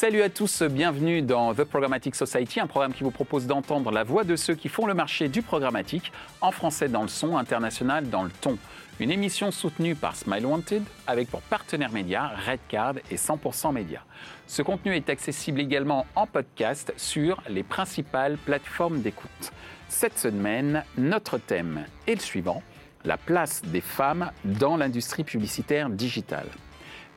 Salut à tous, bienvenue dans The Programmatic Society, un programme qui vous propose d'entendre la voix de ceux qui font le marché du programmatique, en français dans le son, international dans le ton. Une émission soutenue par Smile Wanted avec pour partenaires médias Redcard et 100% Média. Ce contenu est accessible également en podcast sur les principales plateformes d'écoute. Cette semaine, notre thème est le suivant la place des femmes dans l'industrie publicitaire digitale.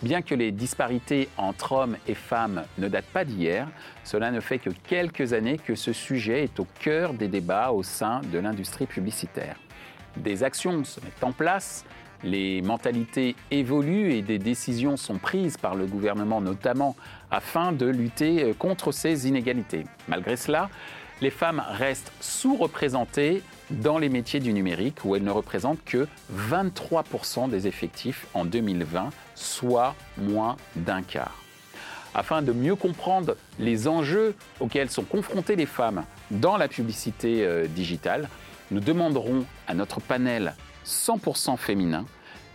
Bien que les disparités entre hommes et femmes ne datent pas d'hier, cela ne fait que quelques années que ce sujet est au cœur des débats au sein de l'industrie publicitaire. Des actions se mettent en place, les mentalités évoluent et des décisions sont prises par le gouvernement notamment afin de lutter contre ces inégalités. Malgré cela, les femmes restent sous-représentées dans les métiers du numérique où elles ne représentent que 23% des effectifs en 2020, soit moins d'un quart. Afin de mieux comprendre les enjeux auxquels sont confrontées les femmes dans la publicité euh, digitale, nous demanderons à notre panel 100% féminin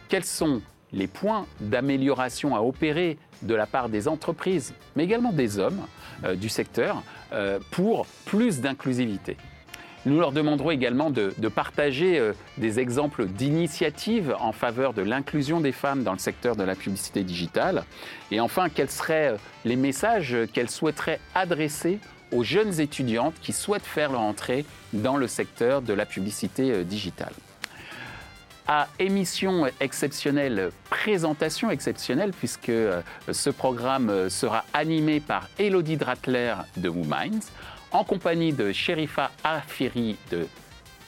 quels sont les points d'amélioration à opérer de la part des entreprises, mais également des hommes euh, du secteur, euh, pour plus d'inclusivité. Nous leur demanderons également de, partager euh, des exemples d'initiatives en faveur de l'inclusion des femmes dans le secteur de la publicité digitale. Et enfin, quels seraient les messages qu'elles souhaiteraient adresser aux jeunes étudiantes qui souhaitent faire leur entrée dans le secteur de la publicité digitale? À émission exceptionnelle, présentation exceptionnelle, puisque euh, ce programme euh, sera animé par Elodie Dratler de WoMinds, en compagnie de Sherifa Afiri de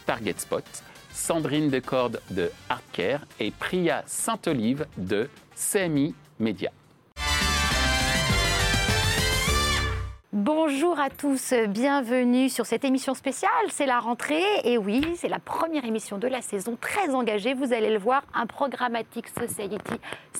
Target Spot, Sandrine Decorde de Artcare et Priya Saint-Olive de CMI Media. Bonjour à tous, bienvenue sur cette émission spéciale. C'est la rentrée et oui, c'est la première émission de la saison très engagée. Vous allez le voir, un programmatique society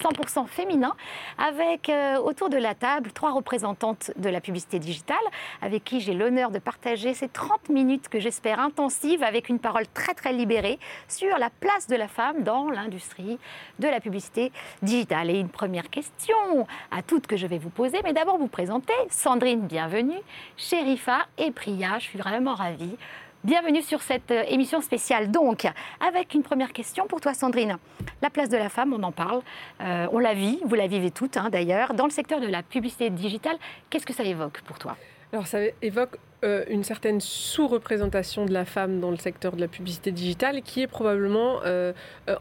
100% féminin avec euh, autour de la table trois représentantes de la publicité digitale avec qui j'ai l'honneur de partager ces 30 minutes que j'espère intensives avec une parole très très libérée sur la place de la femme dans l'industrie de la publicité digitale. Et une première question à toutes que je vais vous poser, mais d'abord vous présenter Sandrine, bien bienvenue. Sherifa et Priya, je suis vraiment ravie. Bienvenue sur cette euh, émission spéciale. Donc, avec une première question pour toi, Sandrine. La place de la femme, on en parle, euh, on la vit, vous la vivez toutes hein, d'ailleurs. Dans le secteur de la publicité digitale, qu'est-ce que ça évoque pour toi? Alors, ça évoque euh, une certaine sous-représentation de la femme dans le secteur de la publicité digitale qui est probablement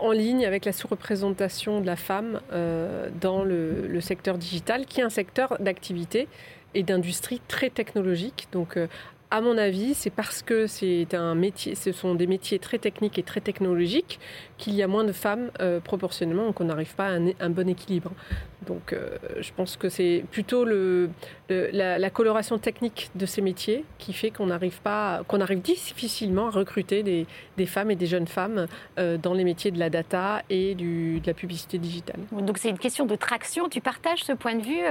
en ligne avec la sous-représentation de la femme dans le, le, secteur digital, qui est un secteur d'activité et d'industrie très technologique. Donc, euh, à mon avis, c'est parce que c'est un métier, ce sont des métiers très techniques et très technologiques qu'il y a moins de femmes euh, proportionnellement, qu'on n'arrive pas à un, bon équilibre. Donc, euh, je pense que c'est plutôt la, coloration technique de ces métiers qui fait qu'on n'arrive pas, qu'on arrive difficilement à recruter des, femmes et des jeunes femmes dans les métiers de la data et de la publicité digitale. Donc, c'est une question de traction. Tu partages ce point de vue,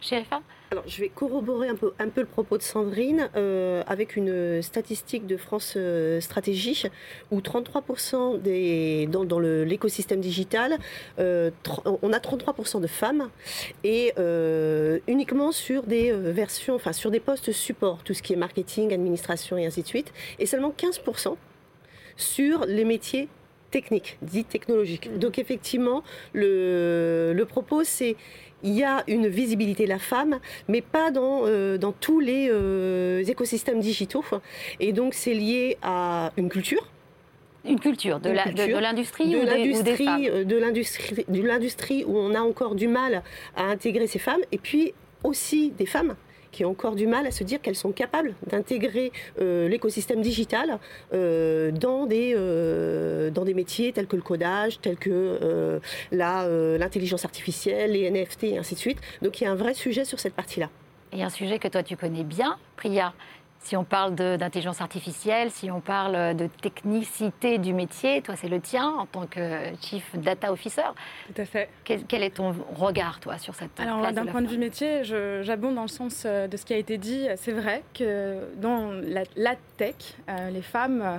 chez alors, je vais corroborer un peu, un peu le propos de Sandrine euh, avec une statistique de France euh, Stratégie où 33% des, dans, l'écosystème digital, euh, on a 33% de femmes et uniquement sur des versions, enfin sur des postes support, tout ce qui est marketing, administration et ainsi de suite, et seulement 15% sur les métiers techniques, dits technologiques. Mmh. Donc effectivement, le, le propos, c'est il y a une visibilité de la femme, mais pas dans, euh, dans tous les euh, écosystèmes digitaux. Et donc c'est lié à une culture. Une culture de l'industrie de l'industrie, de l'industrie où on a encore du mal à intégrer ces femmes, et puis aussi des femmes qui ont encore du mal à se dire qu'elles sont capables d'intégrer euh, l'écosystème digital euh, dans, des, euh, dans des métiers tels que le codage, tels que l'intelligence artificielle, les NFT et ainsi de suite. Donc il y a un vrai sujet sur cette partie-là. Et un sujet que toi tu connais bien, Priya, si on parle d'intelligence artificielle, si on parle de technicité du métier, toi c'est le tien en tant que Chief Data Officer. Tout à fait. Quel, est ton regard, toi, sur cette Alors, d'un point de vue métier, j'abonde dans le sens euh, de ce qui a été dit. C'est vrai que dans la, tech, euh, les femmes euh,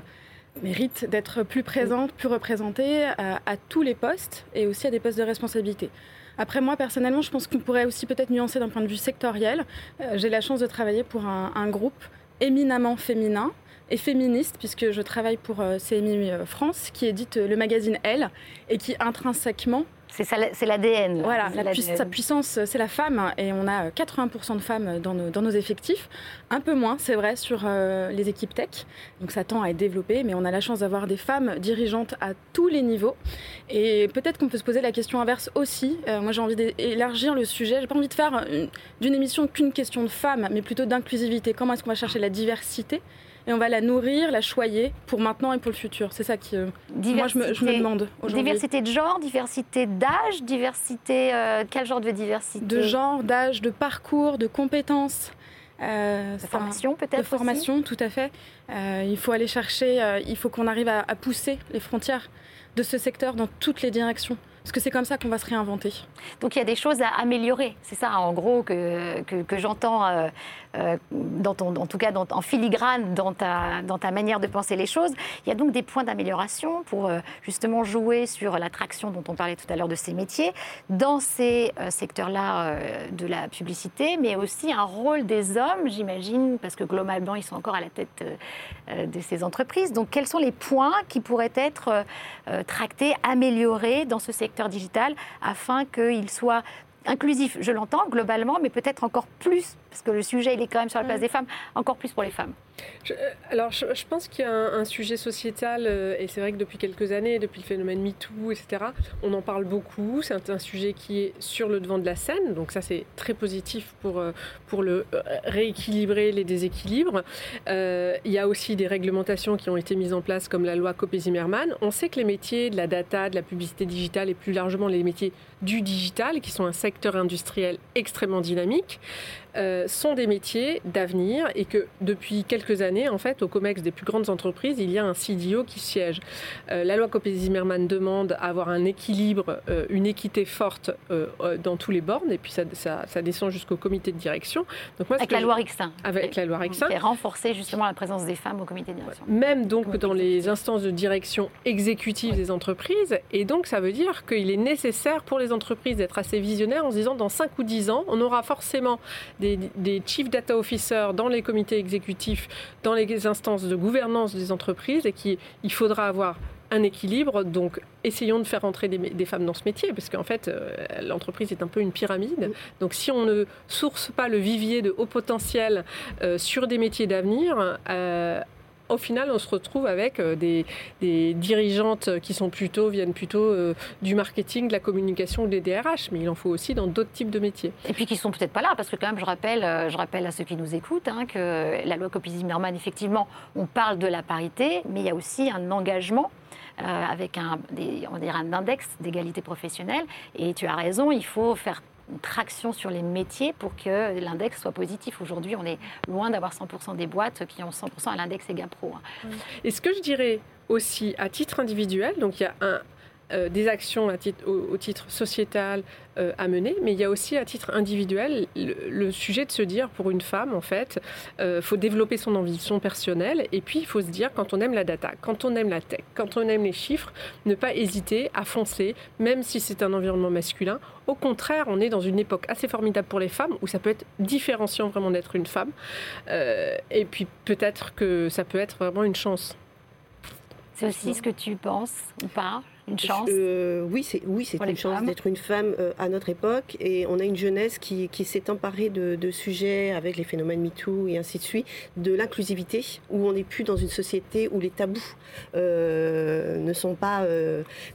méritent d'être plus présentes, plus représentées à tous les postes et aussi à des postes de responsabilité. Après, moi, personnellement, je pense qu'on pourrait aussi peut-être nuancer d'un point de vue sectoriel. Euh, j'ai la chance de travailler pour un, groupe éminemment féminin et féministe, puisque je travaille pour euh, CMI France, qui édite le magazine Elle, et qui intrinsèquement c'est l'ADN. Voilà, sa puissance, c'est la femme. Et on a 80% de femmes dans nos, effectifs. Un peu moins, c'est vrai, sur euh, les équipes tech. Donc ça tend à être développé. Mais on a la chance d'avoir des femmes dirigeantes à tous les niveaux. Et peut-être qu'on peut se poser la question inverse aussi. Euh, moi, j'ai envie d'élargir le sujet. J'ai pas envie de faire d'une émission qu'une question de femmes, mais plutôt d'inclusivité. Comment est-ce qu'on va chercher la diversité? Et on va la nourrir, la choyer pour maintenant et pour le futur. C'est ça qui, euh, moi, je me, je me demande Diversité de genre, diversité d'âge, diversité, euh, quel genre de diversité? De genre, d'âge, de parcours, de compétences. Euh, de formation peut-être De formation, tout à fait. il faut aller chercher, il faut qu'on arrive à pousser les frontières de ce secteur dans toutes les directions. Parce que c'est comme ça qu'on va se réinventer. Donc il y a des choses à améliorer. C'est ça, en gros, que, que, j'entends, euh, euh, en tout cas en filigrane dans ta, dans ta manière de penser les choses. Il y a donc des points d'amélioration pour euh, justement jouer sur l'attraction dont on parlait tout à l'heure de ces métiers, dans ces secteurs-là de la publicité, mais aussi un rôle des hommes, j'imagine, parce que globalement, ils sont encore à la tête de ces entreprises. Donc quels sont les points qui pourraient être tractés, améliorés dans ce secteur digital afin qu'il soit inclusif, je l'entends globalement, mais peut-être encore plus, parce que le sujet il est quand même sur la place des femmes, encore plus pour les femmes. Euh, alors, je, pense qu'il y a un, sujet sociétal, euh, et c'est vrai que depuis quelques années, depuis le phénomène MeToo, etc., on en parle beaucoup. C'est un, sujet qui est sur le devant de la scène, donc ça, c'est très positif pour, euh, pour le rééquilibrer les déséquilibres. il y a aussi des réglementations qui ont été mises en place, comme la loi Copé-Zimmermann. On sait que les métiers de la data, de la publicité digitale, et plus largement les métiers du digital, qui sont un secteur industriel extrêmement dynamique, sont des métiers d'avenir et que depuis quelques années, en fait, au COMEX des plus grandes entreprises, il y a un CDO qui siège. Euh, la loi Copé-Zimmermann demande avoir un équilibre, euh, une équité forte dans tous les bornes et puis ça, ça, descend jusqu'au comité de direction. Donc moi, avec la loi Rixin. Avec la loi Rixin. Qui renforcer justement la présence des femmes au comité de direction. Même donc dans les instances de direction exécutive des entreprises. Et donc ça veut dire qu'il est nécessaire pour les entreprises d'être assez visionnaires en se disant dans 5 ou 10 ans, on aura forcément des, chief data officers dans les comités exécutifs, dans les instances de gouvernance des entreprises et qu'il faudra avoir un équilibre. Donc, essayons de faire entrer des, femmes dans ce métier, parce qu'en fait, euh, l'entreprise est un peu une pyramide. Donc, si on ne source pas le vivier de haut potentiel euh, sur des métiers d'avenir, euh, au final, on se retrouve avec euh, des, dirigeantes qui sont plutôt, viennent plutôt euh, du marketing, de la communication, des DRH, mais il en faut aussi dans d'autres types de métiers. Et puis qui sont peut-être pas là, parce que quand même, je rappelle, euh, à ceux qui nous écoutent hein, que la loi Copy-Zimmermann, effectivement, on parle de la parité, mais il y a aussi un engagement avec un, on dirait un index d'égalité professionnelle. Et tu as raison, il faut faire une traction sur les métiers pour que l'index soit positif. Aujourd'hui, on est loin d'avoir 100% des boîtes qui ont 100% à l'index EGAPRO. Hein. Et ce que je dirais aussi à titre individuel, donc il y a un, euh, des actions au, titre sociétal euh, à mener, mais il y a aussi à titre individuel le, sujet de se dire pour une femme, en fait, il euh, faut développer son ambition personnelle et puis il faut se dire quand on aime la data, quand on aime la tech, quand on aime les chiffres, ne pas hésiter à foncer, même si c'est un environnement masculin. Au contraire, on est dans une époque assez formidable pour les femmes où ça peut être différenciant vraiment d'être une femme. et puis peut-être que ça peut être vraiment une chance. C'est aussi ce que tu penses ou pas? Une chance euh, Oui, c'est oui, c'est une chance d'être une femme euh, à notre époque. Et on a une jeunesse qui, qui s'est emparée de, de, sujets avec les phénomènes MeToo et ainsi de suite, de l'inclusivité, où on n'est plus dans une société où les tabous euh, ne sont pas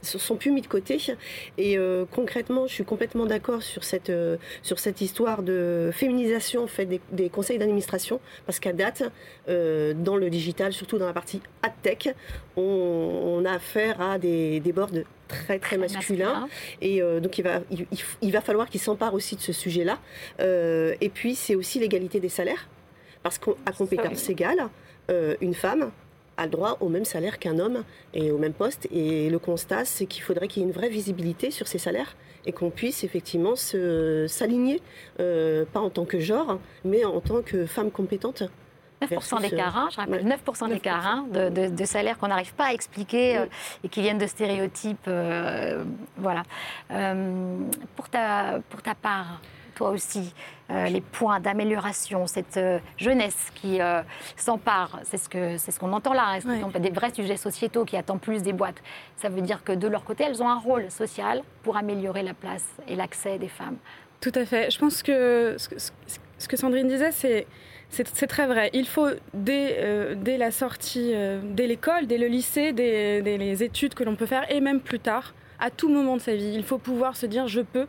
sont plus mis de côté. Et concrètement, je suis complètement d'accord sur cette sur cette histoire de féminisation en fait des, des conseils d'administration, parce qu'à date, dans le digital, surtout dans la partie ad tech, on, on a affaire à des, des de très très masculin. Et euh, donc il va, il, va falloir qu'il s'empare aussi de ce sujet-là. Euh, et puis c'est aussi l'égalité des salaires. Parce qu'à compétence égale, euh, une femme a le droit au même salaire qu'un homme et au même poste. Et le constat, c'est qu'il faudrait qu'il y ait une vraie visibilité sur ces salaires et qu'on puisse effectivement s'aligner, pas en tant que genre, mais en tant que femme compétente 9% d'écart, hein, je rappelle, 9%, d'écart hein, de, de, salaire qu'on n'arrive pas à expliquer euh, et qui viennent de stéréotypes. Euh, voilà. Euh, pour, ta, pour ta part, toi aussi, les points d'amélioration, cette jeunesse qui s'empare, c'est ce qu'on ce qu'on entend là, hein, des vrais sujets sociétaux qui attendent plus des boîtes? Ça veut dire que de leur côté, elles ont un rôle social pour améliorer la place et l'accès des femmes. Tout à fait. Je pense que ce que Sandrine disait, c'est c'est très vrai. Il faut, dès, euh, la sortie, euh, dès l'école, dès le lycée, dès, les études que l'on peut faire, et même plus tard, à tout moment de sa vie, il faut pouvoir se dire je peux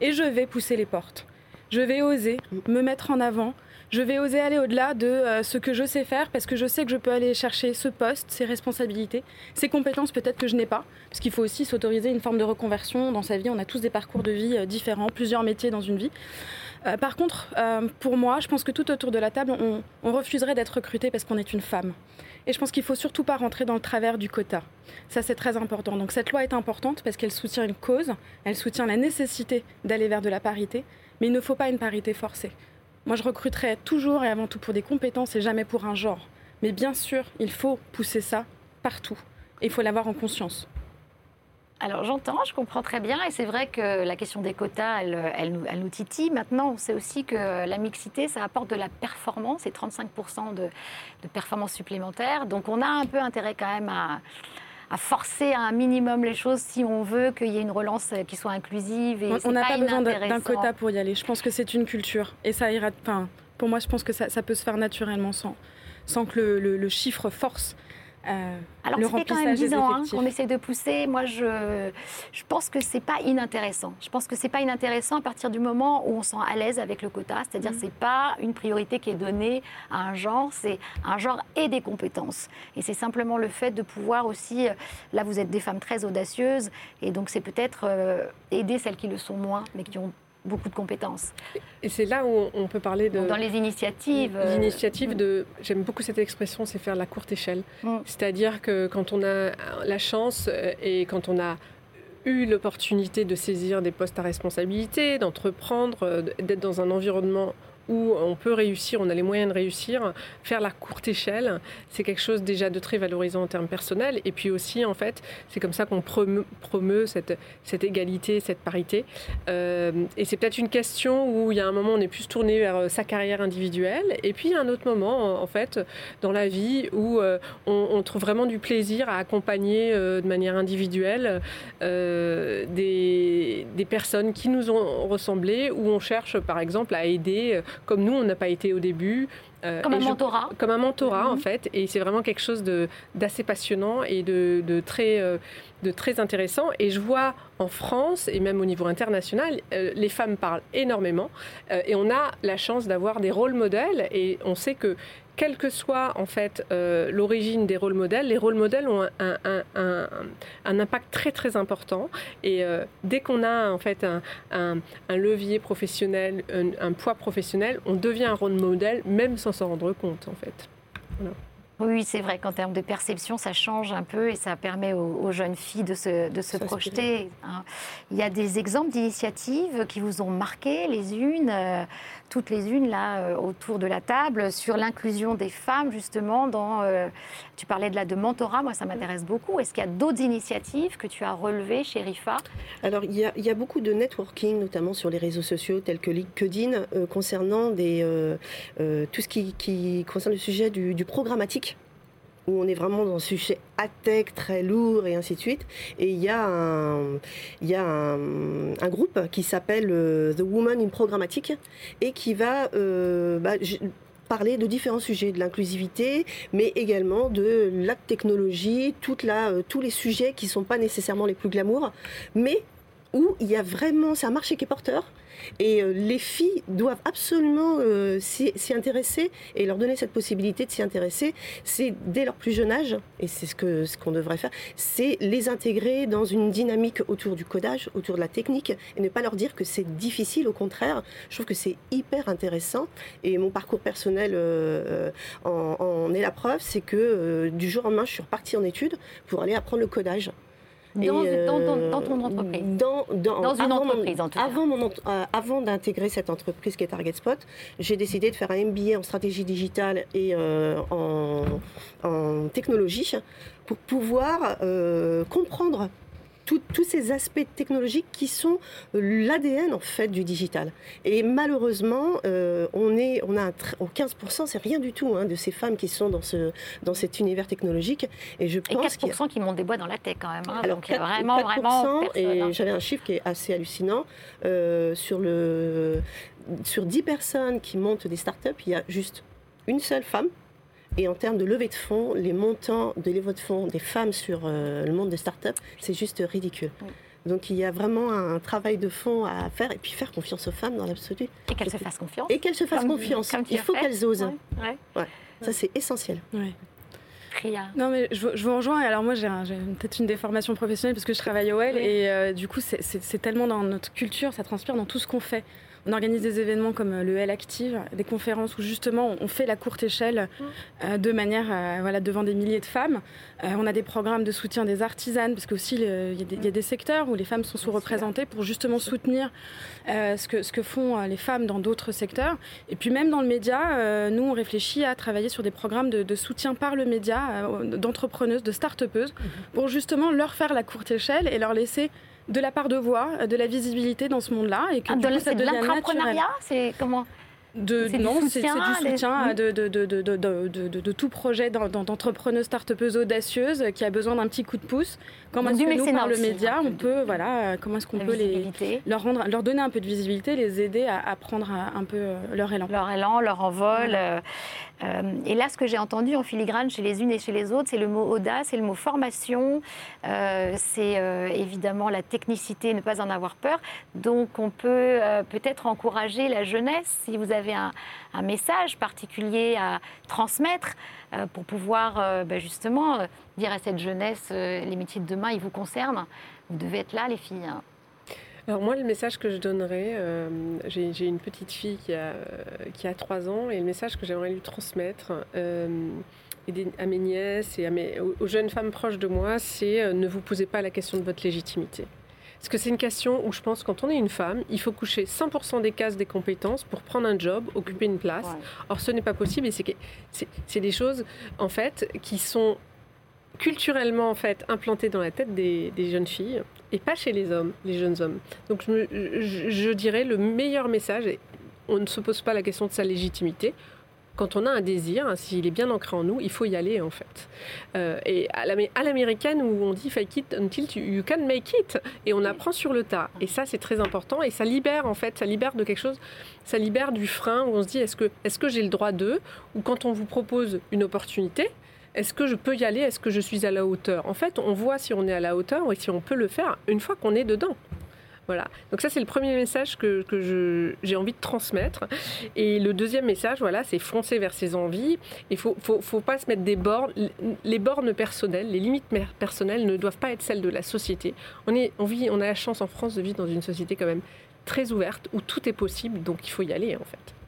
et je vais pousser les portes. Je vais oser me mettre en avant. Je vais oser aller au-delà de euh, ce que je sais faire parce que je sais que je peux aller chercher ce poste, ces responsabilités, ces compétences peut-être que je n'ai pas. Parce qu'il faut aussi s'autoriser une forme de reconversion dans sa vie. On a tous des parcours de vie différents, plusieurs métiers dans une vie. Euh, par contre, euh, pour moi, je pense que tout autour de la table, on, refuserait d'être recruté parce qu'on est une femme. Et je pense qu'il ne faut surtout pas rentrer dans le travers du quota. Ça, c'est très important. Donc cette loi est importante parce qu'elle soutient une cause, elle soutient la nécessité d'aller vers de la parité, mais il ne faut pas une parité forcée. Moi, je recruterais toujours et avant tout pour des compétences et jamais pour un genre. Mais bien sûr, il faut pousser ça partout. Et il faut l'avoir en conscience. Alors j'entends, je comprends très bien, et c'est vrai que la question des quotas, elle, nous, titille. Maintenant, on sait aussi que la mixité, ça apporte de la performance, et 35% de, de performance supplémentaire. Donc on a un peu intérêt quand même à, forcer un minimum les choses si on veut qu'il y ait une relance qui soit inclusive. Et on n'a pas, besoin d'un quota pour y aller. Je pense que c'est une culture, et ça ira. Enfin, pour moi, je pense que ça, peut se faire naturellement sans, sans que le chiffre force. Euh, Alors, ça fait quand même 10 ans hein, qu'on essaie de pousser. Moi, je, je pense que c'est pas inintéressant. Je pense que c'est pas inintéressant à partir du moment où on sent à l'aise avec le quota. C'est-à-dire, mm. c'est pas une priorité qui est donnée à un genre, c'est un genre et des compétences. Et c'est simplement le fait de pouvoir aussi. Euh, là, vous êtes des femmes très audacieuses, et donc c'est peut-être euh, aider celles qui le sont moins, mais qui ont beaucoup de compétences. Et c'est là où on peut parler de... Dans les initiatives. Euh, L'initiative de... J'aime beaucoup cette expression, c'est faire la courte échelle. Mm. C'est-à-dire que quand on a la chance euh, et quand on a eu l'opportunité de saisir des postes à responsabilité, d'entreprendre, euh, d'être dans un environnement où on peut réussir, on a les moyens de réussir, faire la courte échelle, c'est quelque chose déjà de très valorisant en termes personnels. Et puis aussi, en fait, c'est comme ça qu'on promeut, cette, égalité, cette parité. Euh, et c'est peut-être une question où il y a un moment, on est plus tourné vers euh, sa carrière individuelle. Et puis, il y a un autre moment, en fait, dans la vie où euh, on, trouve vraiment du plaisir à accompagner de manière individuelle des, des personnes qui nous ont ressemblé, où on cherche, par exemple, à aider comme nous, on n'a pas été au début. Euh, comme un mentorat. Comme un mentorat, en mhm. fait. Et c'est vraiment quelque chose d'assez passionnant et de, de très, euh, de très intéressant. Et je vois en France, et même au niveau international, euh, les femmes parlent énormément. et on a la chance d'avoir des rôles modèles. Et on sait que quelle que soit en fait euh, l'origine des rôles modèles, les rôles modèles ont un, impact très très important. Et euh, dès qu'on a en fait un, levier professionnel, un, poids professionnel, on devient un rôle modèle même sans s'en rendre compte en fait. Oui, c'est vrai qu'en termes de perception, ça change un peu et ça permet aux, jeunes filles de se, de se projeter. Hein. Il y a des exemples d'initiatives qui vous ont marqué, les unes, euh, toutes les unes là euh, autour de la table, sur l'inclusion des femmes justement dans. Euh, tu parlais de la de mentorat, moi ça m'intéresse beaucoup. Est-ce qu'il y a d'autres initiatives que tu as relevées chez RIFA? Alors il y, a, il y, a, beaucoup de networking, notamment sur les réseaux sociaux tels que LinkedIn, concernant des, tout ce qui, qui concerne le sujet du, du programmatique où on est vraiment dans un sujet à très lourd et ainsi de suite. Et il y a un, groupe qui s'appelle euh, The Woman in Programmatic et qui va euh, bah, parler de différents sujets, de l'inclusivité, mais également de la technologie, euh, tous les sujets qui ne sont pas nécessairement les plus glamour, mais où il y a vraiment, c'est un marché qui est porteur et euh, les filles doivent absolument euh, s'y intéresser et leur donner cette possibilité de s'y intéresser. C'est dès leur plus jeune âge, et c'est ce qu'on devrait faire, c'est les intégrer dans une dynamique autour du codage, autour de la technique, et ne pas leur dire que c'est difficile. Au contraire, je trouve que c'est hyper intéressant. Et mon parcours personnel euh, en, est la preuve, c'est que du jour au lendemain, je suis repartie en études pour aller apprendre le codage. Dans, Et, dans euh, dans ton entreprise. dans, une avant mon- entreprise, en tout cas. Avant, mon euh, avant d'intégrer cette entreprise qui est Target Spot, j'ai décidé de faire un MBA en stratégie digitale et euh, en, en technologie pour pouvoir comprendre tous ces aspects technologiques qui sont l'ADN en fait du digital. Et malheureusement, euh, on, est, on a un au 15%, c'est rien du tout hein, de ces femmes qui sont dans, ce, dans cet univers technologique. Et je Et pense a- 4% qui montent des bois dans la tech quand même. hein. alors, Donc, il y a 4, vraiment, 4%, vraiment personne, hein. et j'avais un chiffre qui est assez hallucinant. Euh, sur, le, sur 10 personnes qui montent des startups, il y a juste une seule femme. Et en termes de levée de fonds, les montants de levée de fonds des femmes sur euh, le monde des startups, c'est juste ridicule. Donc il y a vraiment un travail de fond à faire et puis faire confiance aux femmes dans l'absolu. Et qu'elles se fassent confiance. Et qu'elles se fassent Comme- confiance. comme Il faut qu'elles osent. Ouais, ouais. Ça c'est essentiel. Non, mais je, vous- je vous rejoins. Alors, moi, j'ai un- peut-être une déformation professionnelle parce que je travaille au L. Oui. Et euh, du coup, c'est tellement dans notre culture, ça transpire dans tout ce qu'on fait. On organise des événements comme euh, le L Active, des conférences où justement on fait la courte échelle euh, de manière, euh, voilà, devant des milliers de femmes. On a des programmes de soutien des artisanes parce qu'aussi il y, a des- il y a des secteurs où les femmes sont sous-représentées pour justement soutenir ce, que, ce que font les femmes dans d'autres secteurs. Et puis même dans le média, nous on réfléchit à travailler sur des programmes de, de soutien par le média d'entrepreneuses, de start-upeuses, pour justement leur faire la courte échelle et leur laisser de la part de voix, de la visibilité dans ce monde-là et que Ah, de coup, l- ça C'est de l'intrapreneuriat C'est comment De, C'est du non, c'est c'est soutien, les- de, tout projet d'en- d'en- d'entrepreneuse start-upeuse audacieuse qui a besoin d'un petit coup de pouce. Comment est-ce que nous, par le média, peu on peut, voilà, comment est-ce qu'on peut les, leur, rendre, leur donner un peu de visibilité, les aider à, à prendre un, peu euh, leur élan. leur élan, leur envol. euh, euh, et là, ce que j'ai entendu en filigrane chez les unes et chez les autres, c'est le mot audace, c'est le mot formation, euh, c'est euh, évidemment la technicité, ne pas en avoir peur. Donc, on peut peut-être encourager la jeunesse, si vous avez un, un message particulier à transmettre, pour pouvoir euh, ben, justement euh, dire à cette jeunesse, euh, les métiers de demain, ils vous concernent. Vous devez être là, les filles. Alors moi, le message que je donnerais, euh, j'ai une petite fille qui a, qui a 3 ans, et le message que j'aimerais lui transmettre euh, à mes nièces et aux, jeunes femmes proches de moi, c'est euh, ne vous posez pas la question de votre légitimité. Parce que c'est une question où je pense quand on est une femme, il faut coucher 100% des cases des compétences pour prendre un job, occuper une place. Ouais. Or, ce n'est pas possible et c'est des choses, en fait, qui sont culturellement, en fait, implantées dans la tête des, des jeunes filles et pas chez les hommes, les jeunes hommes. Donc, je, je- je dirais le meilleur message, est, on ne se pose pas la question de sa légitimité. Quand on a un désir, hein, s'il est bien ancré en nous, il faut y aller en fait. Euh, et à l'amé- à l'américaine où on dit fake it until you can make it, et on apprend sur le tas. Et ça c'est très important et ça libère en fait, ça libère de quelque chose, ça libère du frein où on se dit est-ce que, est que j'ai le droit d'eux Ou quand on vous propose une opportunité, est-ce que je peux y aller Est-ce que je suis à la hauteur? En fait, on voit si on est à la hauteur et si on peut le faire une fois qu'on est dedans. Voilà. Donc ça, c'est le premier message que, que j'ai envie de transmettre. Et le deuxième message, voilà, c'est foncer vers ses envies. Il faut, faut, faut pas se mettre des bornes. Les bornes personnelles, les limites personnelles ne doivent pas être celles de la société. On, est, on, vit, on a la chance en France de vivre dans une société quand même très ouverte où tout est possible. Donc il faut y aller en fait.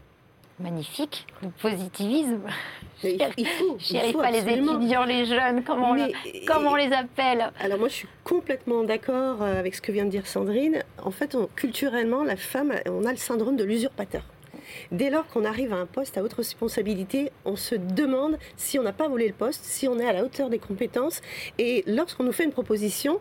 Magnifique, le positivisme. Il, faut. J'y il faut pas, les étudiants, les jeunes, comment, on, Mais- comment on les appelle Alors moi, je suis complètement d'accord euh, avec ce que vient de dire Sandrine. En fait, on- culturellement, la femme, on a le syndrome de l'usurpateur. Dès lors qu'on arrive à un poste à haute responsabilité, on se demande si on n'a pas volé le poste, si on est à la hauteur des compétences. Et lorsqu'on nous fait une proposition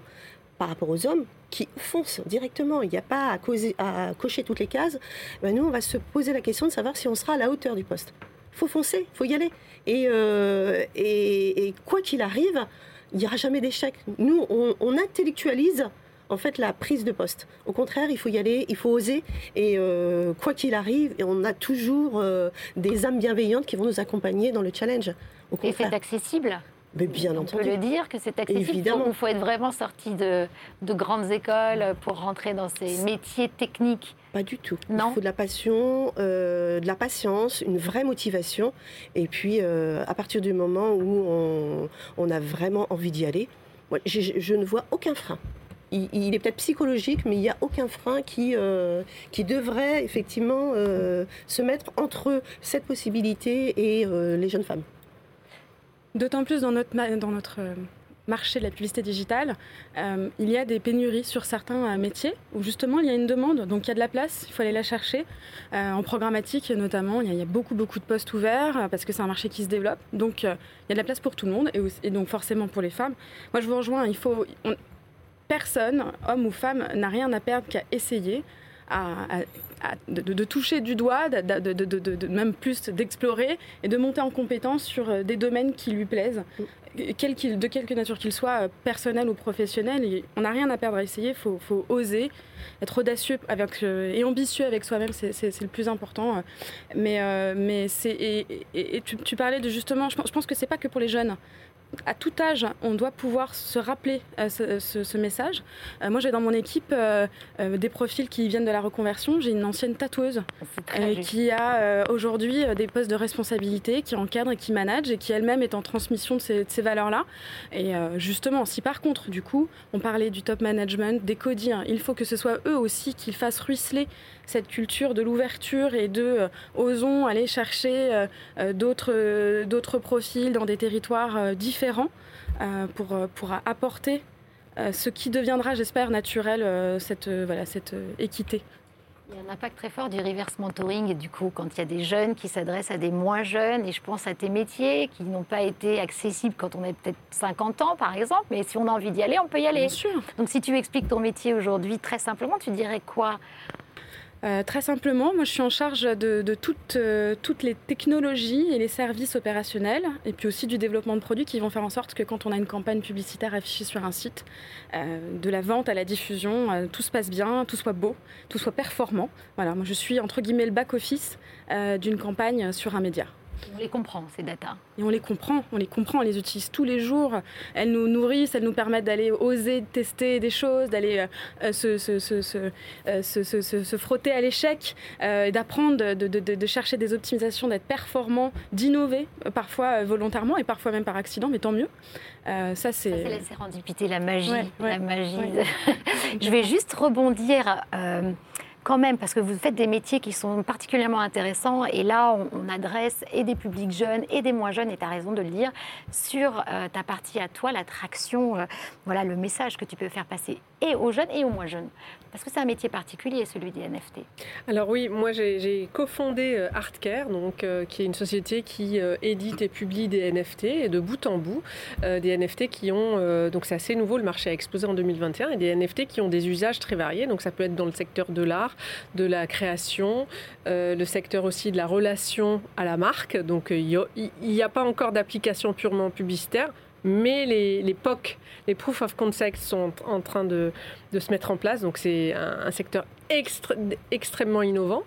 par rapport aux hommes qui foncent directement, il n'y a pas à, causer- à cocher toutes les cases, ben nous, on va se poser la question de savoir si on sera à la hauteur du poste. Faut foncer, faut y aller. Et, euh, et- et quoi qu'il arrive, il n'y aura jamais d'échec. Nous, on, on intellectualise en fait la prise de poste. Au contraire, il faut y aller, il faut oser. Et euh, quoi qu'il arrive, on a toujours euh, des âmes bienveillantes qui vont nous accompagner dans le challenge. Au Et c'est accessible? Mais bien On peut entendu. le dire que c'est accessible. Évidemment. Il faut être vraiment sorti de, de grandes écoles pour rentrer dans ces métiers techniques. Pas du tout. Non. Il faut de la passion, euh, de la patience, une vraie motivation. Et puis, euh, à partir du moment où on, on a vraiment envie d'y aller, moi, je ne vois aucun frein. Il, il est peut-être psychologique, mais il n'y a aucun frein qui, euh, qui devrait effectivement euh, se mettre entre cette possibilité et euh, les jeunes femmes. D'autant plus dans notre, dans notre euh, marché de la publicité digitale, euh, il y a des pénuries sur certains métiers où justement il y a une demande, donc il y a de la place, il faut aller la chercher. en programmatique notamment, il y, a, beaucoup beaucoup de postes ouverts parce que c'est un marché qui se développe, donc il y a de la place pour tout le monde et, donc forcément pour les femmes. Moi je vous rejoins, il faut personne, homme ou femme, n'a rien à perdre qu'à essayer. De, toucher du doigt, de, même plus d'explorer et de monter en compétence sur euh, des domaines qui lui plaisent, quel de quelque nature qu'il soit, euh, personnel ou professionnel. on n'a rien à perdre à essayer, il faut, oser, être audacieux avec, euh, et ambitieux avec soi-même, c'est le plus important. Mais, mais c'est, et, tu, parlais de justement, je pense, je pense que c'est pas que pour les jeunes à tout âge, on doit pouvoir se rappeler euh, ce, message. Euh, moi, j'ai dans mon équipe euh, des profils qui viennent de la reconversion. J'ai une ancienne tatoueuse qui a aujourd'hui des postes de responsabilité, qui encadre et qui manage et qui elle-même est en transmission de ces, ces valeurs-là. Et justement, si par contre, du coup, on parlait du top management, des codins, il faut que ce soit eux aussi qui fassent ruisseler cette culture de l'ouverture et de euh, osons aller chercher euh, euh, d'autres, d'autres profils dans des territoires différents pour, pour apporter ce qui deviendra, j'espère, naturel, cette, voilà, cette équité. Il y a un impact très fort du reverse mentoring, du coup, quand il y a des jeunes qui s'adressent à des moins jeunes, et je pense à tes métiers qui n'ont pas été accessibles quand on a peut-être 50 ans, par exemple, mais si on a envie d'y aller, on peut y aller. Bien sûr. Donc si tu expliques ton métier aujourd'hui très simplement, tu dirais quoi euh, très simplement, moi je suis en charge de, toutes, euh, toutes, les technologies et les services opérationnels, et puis aussi du développement de produits qui vont faire en sorte que quand on a une campagne publicitaire affichée sur un site, euh, de la vente à la diffusion, tout se passe bien, tout soit beau, tout soit performant. Voilà, moi je suis entre guillemets le back-office d'une campagne sur un média. On les comprend, ces data. Et on les comprend, on les comprend, on les utilise tous les jours. Elles nous nourrissent, elles nous permettent d'aller oser tester des choses, d'aller euh, se, se, se, euh, se, frotter à l'échec, euh, d'apprendre, de, de, de, chercher des optimisations, d'être performant, d'innover, parfois volontairement et parfois même par accident, mais tant mieux. ça, c'est. c'est la sérendipité, la magie. la magie. Je vais juste rebondir quand même, parce que vous faites des métiers qui sont particulièrement intéressants, et là, on, adresse et des publics jeunes et des moins jeunes, et tu as raison de le dire, sur euh, ta partie à toi, l'attraction, euh, voilà le message que tu peux faire passer et aux jeunes et aux moins jeunes. Parce que c'est un métier particulier, celui des NFT. Alors oui, moi j'ai cofondé euh, Artcare, donc, qui est une société qui édite et publie des NFT, et de bout en bout, des NFT qui ont, donc c'est assez nouveau, le marché a explosé en 2021, et des NFT qui ont des usages très variés, donc ça peut être dans le secteur de l'art, de la création, euh, le secteur aussi de la relation à la marque. Donc euh, il n'y a, pas encore d'application purement publicitaire, mais les, POC, les Proof of Concept sont en train de, de se mettre en place. Donc c'est un, secteur extrêmement innovant.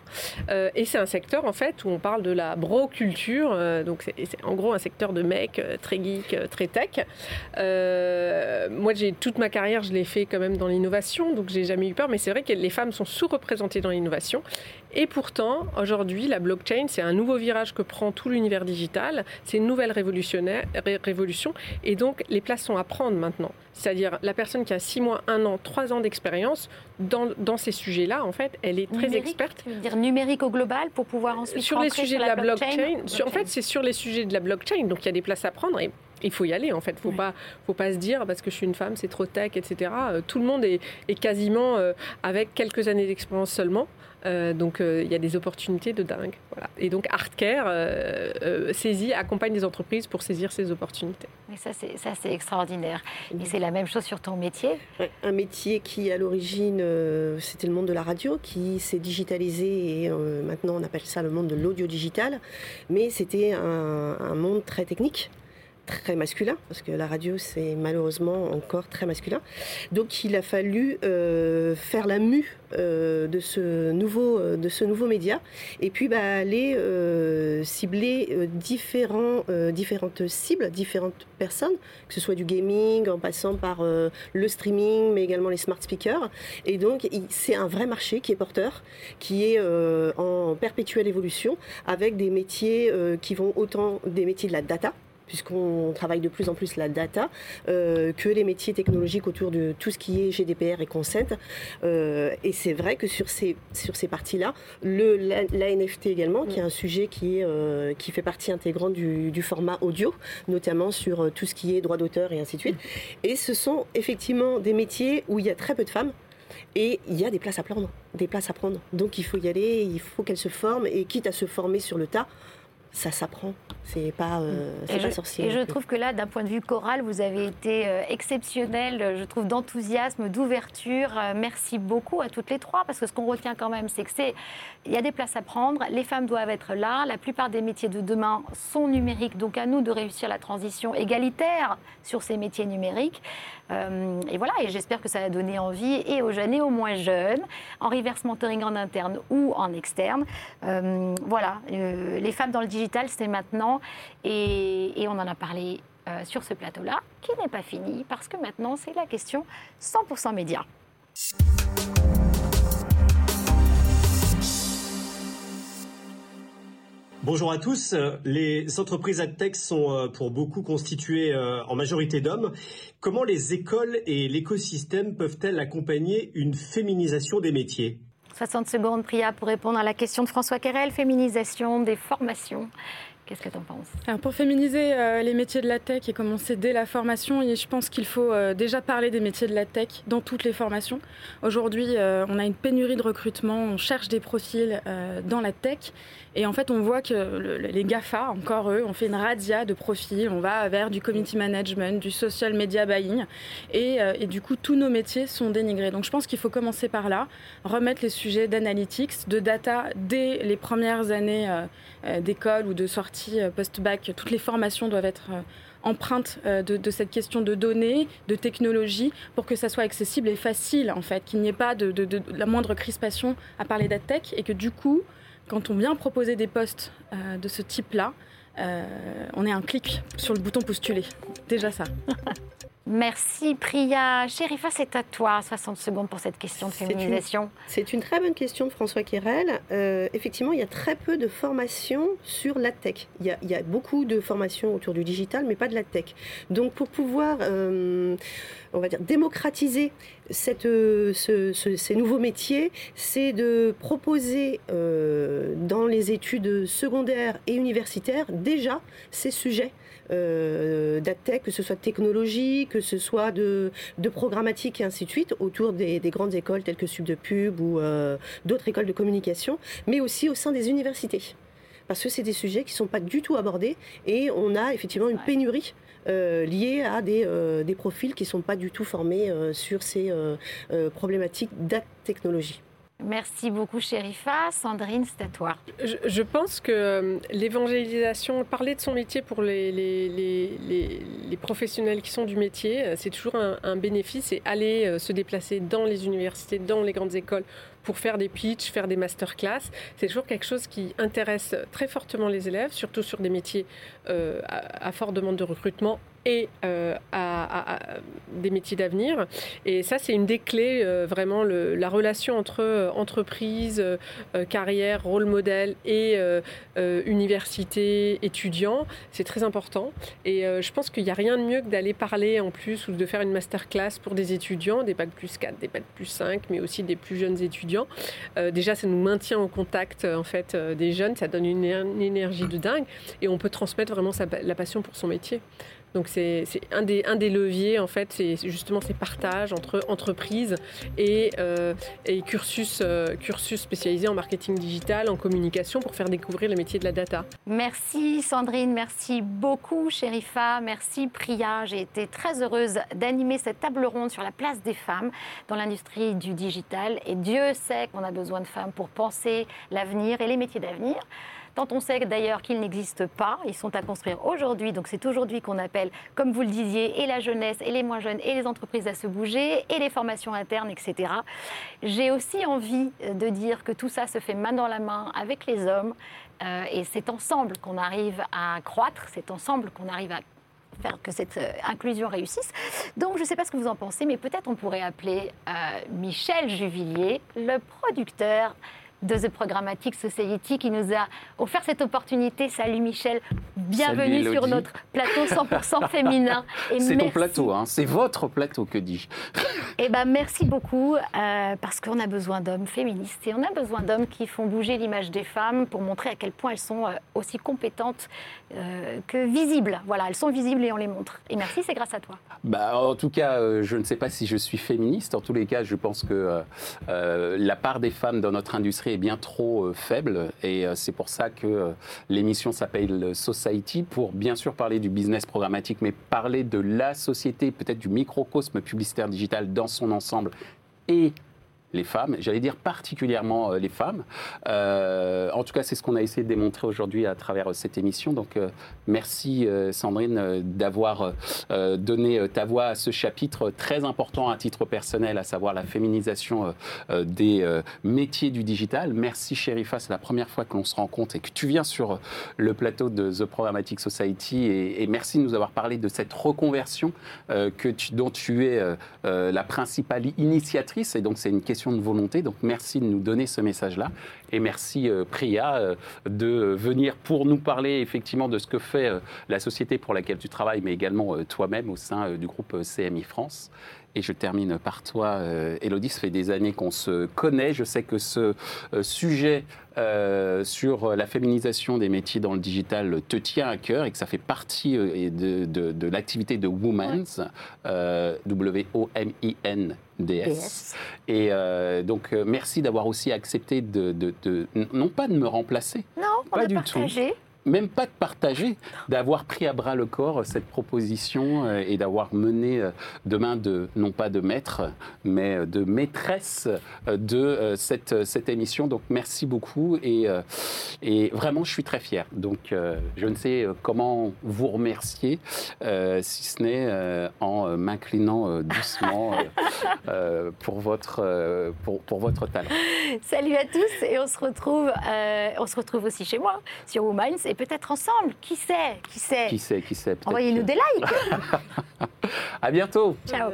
Euh, et c'est un secteur en fait où on parle de la bro-culture. Euh, donc c'est en gros un secteur de mecs euh, très geek, très tech. moi j'ai toute ma carrière, je l'ai fait quand même dans l'innovation, donc j'ai jamais eu peur. Mais c'est vrai que les femmes sont sous-représentées dans l'innovation. Et pourtant, aujourd'hui, la blockchain, c'est un nouveau virage que prend tout l'univers digital. C'est une nouvelle révolution. Et donc, les places sont à prendre maintenant. C'est-à-dire, la personne qui a 6 mois, 1 an, 3 ans d'expérience dans, dans, ces sujets-là, en fait, elle est très experte. Tu veux dire numérique au global pour pouvoir ensuite sur les sujets de la, blockchain, En fait, c'est sur les sujets de la blockchain, donc il y a des places à prendre et il faut y aller en fait. Faut pas, faut pas se dire parce que je suis une femme, c'est trop tech, etc. Euh, tout le monde est, est quasiment euh, avec quelques années d'expérience seulement. Euh, donc euh, il y a des opportunités de dingue. Voilà. Et donc Artcare euh, saisit, accompagne les entreprises pour saisir ces opportunités. Mais ça c'est ça c'est extraordinaire. Et c'est la même chose sur ton métier? Un métier qui à l'origine c'était le monde de la radio, qui s'est digitalisé et maintenant on appelle ça le monde de l'audio digital. Mais c'était un, un monde très technique très masculin, parce que la radio, c'est malheureusement encore très masculin. Donc il a fallu euh, faire la mue euh, de, ce nouveau, euh, de ce nouveau média, et puis bah, aller cibler différents, différentes cibles, différentes personnes, que ce soit du gaming, en passant par le streaming, mais également les smart speakers. Et donc c'est un vrai marché qui est porteur, qui est en perpétuelle évolution, avec des métiers qui vont autant des métiers de la data, puisqu'on travaille de plus en plus la data, que les métiers technologiques autour de tout ce qui est GDPR et consent. et c'est vrai que sur ces, parties-là, la, la, NFT également, qui est un sujet qui, qui fait partie intégrante du, du, format audio, notamment sur tout ce qui est droit d'auteur et ainsi de suite. Et ce sont effectivement des métiers où il y a très peu de femmes. Et il y a des places à prendre, des places à prendre. Donc il faut y aller, il faut qu'elles se forment, et quitte à se former sur le tas, ça s'apprend. C'est pas, euh, c'est pas sorcier. Et je trouve que là, d'un point de vue choral, vous avez été euh, exceptionnel, je trouve, d'enthousiasme, d'ouverture. Euh, merci beaucoup à toutes les trois, parce que ce qu'on retient quand même, c'est que c'est, il y a des places à prendre, les femmes doivent être là, la plupart des métiers de demain sont numériques, donc à nous de réussir la transition égalitaire sur ces métiers numériques. Et voilà, et j'espère que ça va donner envie et aux jeunes et aux moins jeunes, en reverse mentoring en interne ou en externe. voilà, les femmes dans le digital, c'est maintenant et, on en a parlé euh, sur ce plateau-là, qui n'est pas fini, parce que maintenant, c'est la question 100% média. Bonjour à tous. Les entreprises tech sont euh, pour beaucoup constituées euh, en majorité d'hommes. Comment les écoles et l'écosystème peuvent-elles accompagner une féminisation des métiers? 60 secondes, Priya, pour répondre à la question de François Querel, féminisation des formations. Qu'est-ce que tu en penses? Alors Pour féminiser euh, les métiers de la tech et commencer dès la formation, je pense qu'il faut euh, déjà parler des métiers de la tech dans toutes les formations. Aujourd'hui, euh, on a une pénurie de recrutement, on cherche des profils dans la tech et en fait, on voit que les GAFA, encore eux, ont fait une radia de profils. On va vers du community management, du social media buying. Et, et du coup, tous nos métiers sont dénigrés. Donc je pense qu'il faut commencer par là, remettre les sujets d'analytics, de data dès les premières années d'école ou de sortie euh, post-bac, toutes les formations doivent être euh, empreintes euh, de, cette question de données, de technologie, pour que ça soit accessible et facile, en fait, qu'il n'y ait pas de, la moindre crispation à parler d'AdTech et que du coup, quand on vient proposer des postes de ce type-là, on ait un clic sur le bouton postuler. Déjà ça. Merci Priya. Chérifa, c'est à toi, 60 secondes pour cette question de féminisation. C'est une, très bonne question de François Quérel. Euh, effectivement, il y a très peu de formations sur la tech. Il y, a, beaucoup de formations autour du digital, mais pas de la tech. Donc pour pouvoir, euh, on va dire, démocratiser cette, ces nouveaux métiers, c'est de proposer euh, dans les études secondaires et universitaires déjà ces sujets euh, d'AdTech, que ce soit de technologie, que ce soit de, de programmatique et ainsi de suite, autour des, grandes écoles telles que Subdepub ou euh, d'autres écoles de communication, mais aussi au sein des universités. Parce que c'est des sujets qui ne sont pas du tout abordés et on a effectivement une pénurie euh, liée à des, euh, des, profils qui ne sont pas du tout formés sur ces problématiques technologie. Merci beaucoup, Chérifa. Sandrine, c'est à toi. Je, pense que euh, l'évangélisation, parler de son métier pour les, professionnels qui sont du métier, euh, c'est toujours un, bénéfice et aller euh, se déplacer dans les universités, dans les grandes écoles pour faire des pitchs, faire des masterclass. C'est toujours quelque chose qui intéresse très fortement les élèves, surtout sur des métiers euh, à, forte demande de recrutement et euh, à, des métiers d'avenir. Et ça, c'est une des clés, euh, vraiment, la relation entre entreprise, carrière, rôle modèle et université, étudiant, c'est très important. Et je pense qu'il n'y a rien de mieux que d'aller parler en plus ou de faire une masterclass pour des étudiants, des bacs plus 4, des bacs plus 5, mais aussi des plus jeunes étudiants euh, déjà, ça nous maintient en contact euh, en fait euh, des jeunes, ça donne une, énergie de dingue et on peut transmettre vraiment la passion pour son métier. Donc c'est un des, leviers, en fait, c'est justement ces partages entre entreprises et, et cursus, cursus spécialisés en marketing digital, en communication, pour faire découvrir les métiers de la data. Merci Sandrine, merci beaucoup Sherifa, merci Priya. J'ai été très heureuse d'animer cette table ronde sur la place des femmes dans l'industrie du digital. Et Dieu sait qu'on a besoin de femmes pour penser l'avenir et les métiers d'avenir. Tant on sait d'ailleurs qu'ils n'existent pas, ils sont à construire aujourd'hui. Donc c'est aujourd'hui qu'on appelle, comme vous le disiez, et la jeunesse, et les moins jeunes, et les entreprises à se bouger, et les formations internes, etc. J'ai aussi envie de dire que tout ça se fait main dans la main avec les hommes. Euh, et c'est ensemble qu'on arrive à croître, c'est ensemble qu'on arrive à faire que cette euh, inclusion réussisse. Donc, je ne sais pas ce que vous en pensez, mais peut-être on pourrait appeler euh, Michel Juvillier le producteur de The Programmatic Society qui nous a offert cette opportunité. Salut Michel, bienvenue sur notre plateau 100% féminin. C'est ton plateau, hein. c'est votre plateau, que dis-je Eh ben, merci beaucoup, euh, parce qu'on a besoin d'hommes féministes et on a besoin d'hommes qui font bouger l'image des femmes pour montrer à quel point elles sont euh, aussi compétentes euh, que visibles. Voilà, elles sont visibles et on les montre. Et merci, c'est grâce à toi. Bah, en tout cas, je ne sais pas si je suis féministe. En tous les cas, je pense que la part des femmes dans notre industrie est bien trop faible et c'est pour ça que l'émission s'appelle Society pour bien sûr parler du business programmatique, mais parler de la société, peut-être du microcosme publicitaire digital dans son ensemble et les femmes, j'allais dire particulièrement euh, les femmes. Euh, en tout cas, c'est ce qu'on a essayé de démontrer aujourd'hui à travers euh, cette émission. Donc, merci Sandrine d'avoir donné ta voix à ce chapitre très important à titre personnel, à savoir la féminisation des métiers du digital. Merci Sherifa, c'est la première fois que l'on se rencontre et que tu viens sur le plateau de The Programmatic Society. Et, merci de nous avoir parlé de cette reconversion dont tu es la principale initiatrice. Et donc, c'est une question de volonté. Donc merci de nous donner ce message-là. Et merci euh, Priya euh, de venir pour nous parler effectivement de ce que fait euh, la société pour laquelle tu travailles, mais également toi-même au sein du groupe CMI France. Et je termine par toi, Elodie. Ça fait des années qu'on se connaît. Je sais que ce sujet sur la féminisation des métiers dans le digital te tient à cœur et que ça fait partie de, de, l'activité de Women's, W-O-M-I-N DS. Et euh, donc, euh, merci d'avoir aussi accepté de, non pas de me remplacer, non, pas du tout, même pas de partager, d'avoir pris à bras le corps cette proposition euh, et d'avoir mené euh, demain de, non pas de maître, mais de maîtresse euh, de cette, cette émission. Donc merci beaucoup et, et vraiment je suis très fier. Donc je ne sais comment vous remercier si ce n'est en m'inclinant doucement pour, votre, pour, pour, votre talent. Salut à tous et on se retrouve, on se retrouve aussi chez moi sur Wominds peut-être ensemble. Qui sait Qui sait Qui sait Qui sait Envoyez-nous des likes. à bientôt. Ciao.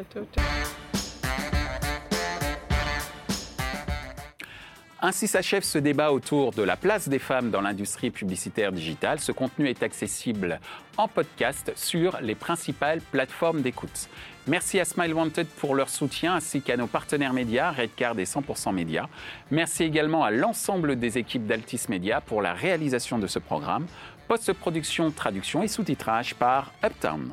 Ainsi s'achève ce débat autour de la place des femmes dans l'industrie publicitaire digitale. Ce contenu est accessible en podcast sur les principales plateformes d'écoute. Merci à Smile Wanted pour leur soutien ainsi qu'à nos partenaires médias, Redcard et 100% Média. Merci également à l'ensemble des équipes d'Altis Media pour la réalisation de ce programme. Post-production, traduction et sous-titrage par Uptown.